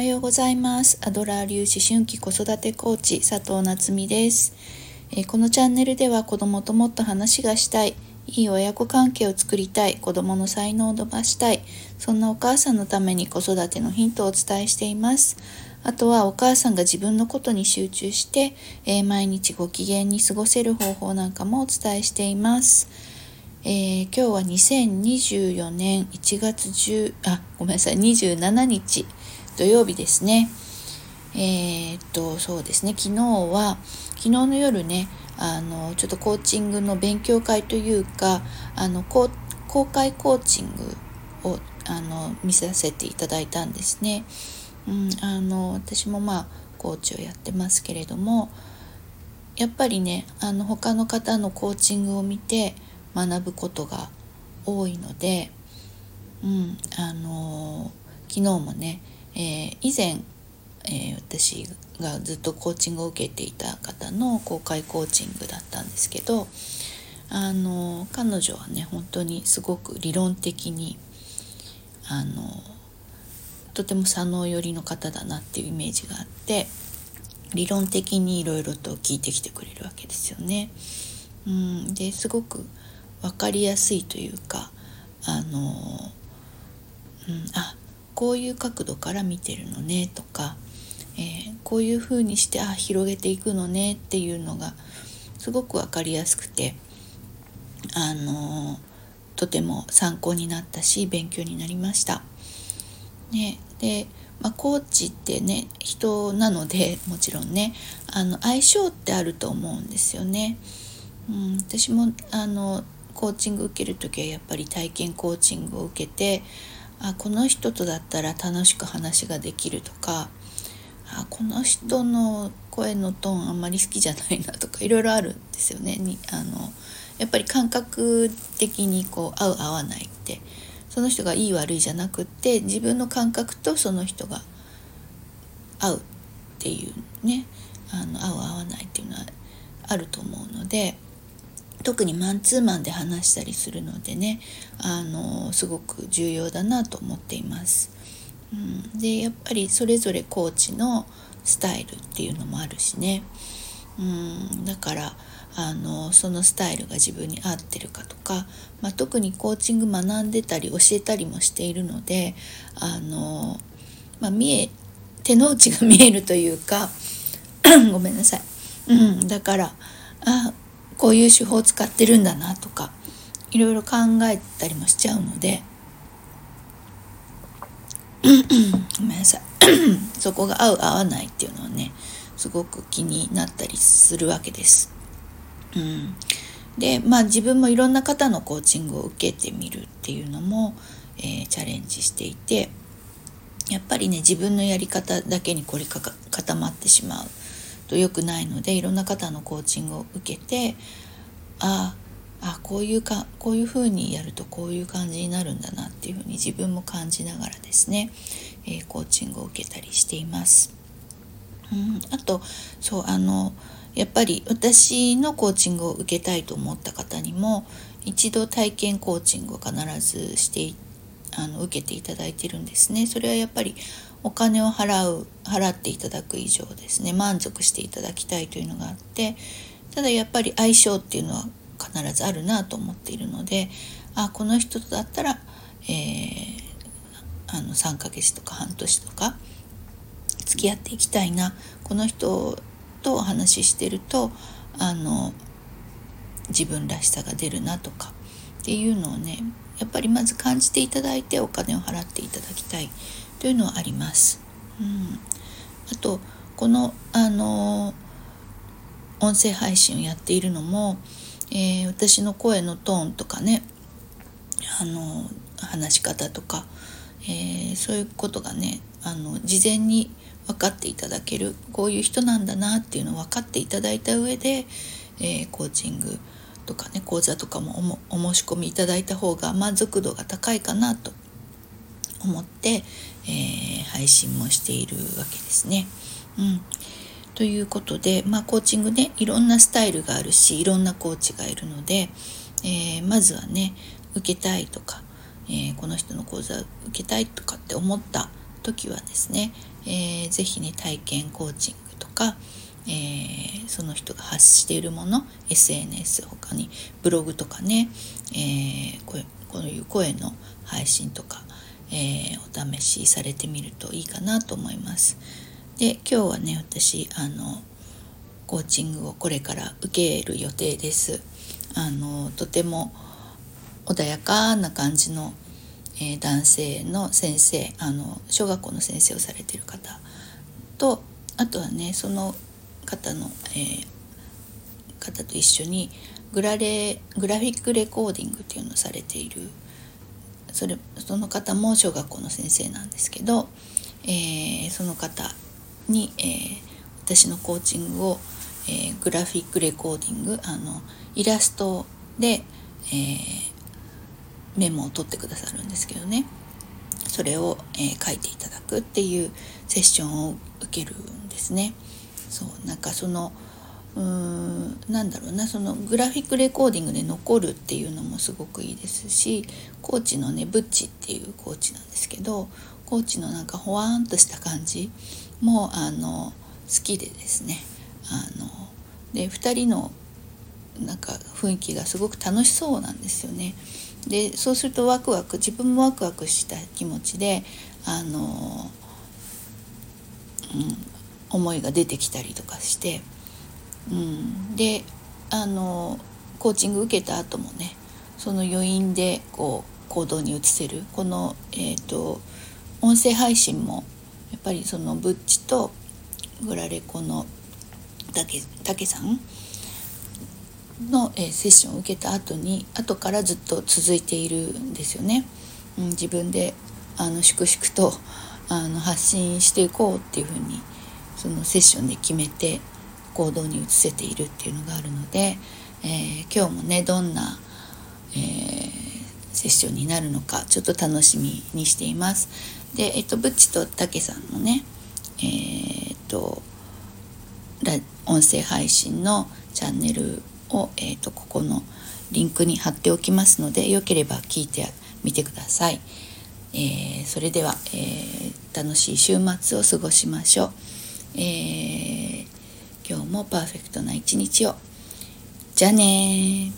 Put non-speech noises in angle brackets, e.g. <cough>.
はようございます。アドラー流思春期子育てコーチ佐藤夏実です、え、このチャンネルでは子供ともっと話がしたいいい親子関係を作りたい子供の才能を伸ばしたいそんなお母さんのために子育てのヒントをお伝えしています。あとはお母さんが自分のことに集中して、え、毎日ご機嫌に過ごせる方法なんかもお伝えしています。えー、今日は2024年1月10あごめんなさい。27日。土曜日ですねえー、っとそうですね昨日は昨日の夜ねあのちょっとコーチングの勉強会というかあの公開コーチングをあの見させていただいたんですね。うん、あの私もまあコーチをやってますけれどもやっぱりねあの他の方のコーチングを見て学ぶことが多いので、うん、あの昨日もね、えー、以前、えー、私がずっとコーチングを受けていた方の公開コーチングだったんですけどあの彼女はね本当にすごく理論的にあのとても左脳寄りの方だなっていうイメージがあって理論的にいろいろと聞いてきてくれるわけですよね。うん、ですごく分かりやすいというかあの、うん、あこういう角度から見てるのねとか、えー、こういうふうにしてあ広げていくのねっていうのがすごく分かりやすくてあのとても参考になったし勉強になりました。ね、で、まあ、コーチってね人なのでもちろんねあの相性ってあると思うんですよね。うん、私もあのコーチング受ける時はやっぱり体験コーチングを受けてあこの人とだったら楽しく話ができるとかあこの人の声のトーンあんまり好きじゃないなとかいろいろあるんですよね。にあのやっぱり感覚的にこう合う合わないって。その人がいい悪いじゃなくって自分の感覚とその人が合うっていうね。あの合う合わないっていうのはあると思うので。特にマンツーマンで話したりするのでねあのすごく重要だなと思っています。うん、でやっぱりそれぞれコーチのスタイルっていうのもあるしね、うん、だからあのそのスタイルが自分に合ってるかとか、まあ、特にコーチング学んでたり教えたりもしているのであの、まあ、見え手の内が見えるというか <clears throat> ごめんなさい、うん、だからあこういう手法を使ってるんだなとかいろいろ考えたりもしちゃうのでごめんなさい。<coughs> そこが合う合わないっていうのはねすごく気になったりするわけです。うん、でまあ自分もいろんな方のコーチングを受けてみるっていうのも、えー、チャレンジしていてやっぱりね自分のやり方だけに凝り固まってしまう。と良くないのでいろんな方のコーチングを受けてああこういうかこういうふうにやるとこういう感じになるんだなっていうふうに自分も感じながらですね、えー、コーチングを受けたりしています。うん、あとそうあのやっぱり私のコーチングを受けたいと思った方にも一度体験コーチングを必ずしてあの受けていただいてるんですね。それはやっぱりお金を払う払っていただく以上ですね満足していただきたいというのがあってただやっぱり相性っていうのは必ずあるなと思っているのであこの人とだったら、えー、あの3ヶ月とか半年とか付き合っていきたいなこの人とお話ししてるとあの自分らしさが出るなとかっていうのをねやっぱりまず感じていただいてお金を払っていただきたい。というのはあります。うん、あとこのあの音声配信をやっているのも、えー、私の声のトーンとかねあの話し方とか、えー、そういうことがねあの事前に分かっていただけるこういう人なんだなっていうのを分かっていただいた上で、えー、コーチングとかね講座とかもお申し込みいただいた方が満足度が高いかなと思って、えー、配信もしているわけですね。うん、ということで、まあ、コーチングねいろんなスタイルがあるしいろんなコーチがいるので、えー、まずはね受けたいとか、えー、この人の講座受けたいとかって思った時はですね、えー、ぜひね体験コーチングとか、えー、その人が発しているもの SNS 他にブログとかね、えー、こういう声の配信とか、えー、お試しされてみるといいかなと思います。で今日はね私あのコーチングをこれから受ける予定です。あのとても穏やかな感じの、えー、男性の先生あの小学校の先生をされてる方とあとはねその方の、えー、方と一緒にグラレグラフィックレコーディングっていうのをされているそれその方も小学校の先生なんですけど、えー、その方に、えー、私のコーチングを、えー、グラフィックレコーディングあのイラストで、えメモを取ってくださるんですけどねそれを、え書いていただくっていうセッションを受けるんですね。そうなんかそのうーんなんだろうなそのグラフィックレコーディングで残るっていうのもすごくいいですしコーチのねブッチっていうコーチなんですけどコーチのなんかほわんとした感じもあの好きでですねあので2人のなんか雰囲気がすごく楽しそうなんですよね。でそうするとワクワク自分もワクワクした気持ちであの、うん、思いが出てきたりとかして、うん、であのコーチング受けた後もねその余韻でこう行動に移せるこの、えーと、音声配信もやっぱりそのブッチとグラレコのたけさんの、えー、セッションを受けた後に後からずっと続いているんですよね。うん、自分であの粛々とあの発信していこうっていうふうにそのセッションで決めて行動に移せているっていうのがあるので、えー、今日もねどんな、えー、セッションになるのかちょっと楽しみにしています。で、えっと、ブッチとたけさんのね、えー、っと音声配信のチャンネルを、えーと、ここのリンクに貼っておきますのでよければ聞いてみてください。えー、それでは、えー、楽しい週末を過ごしましょう、えー、今日もパーフェクトな一日を。じゃあね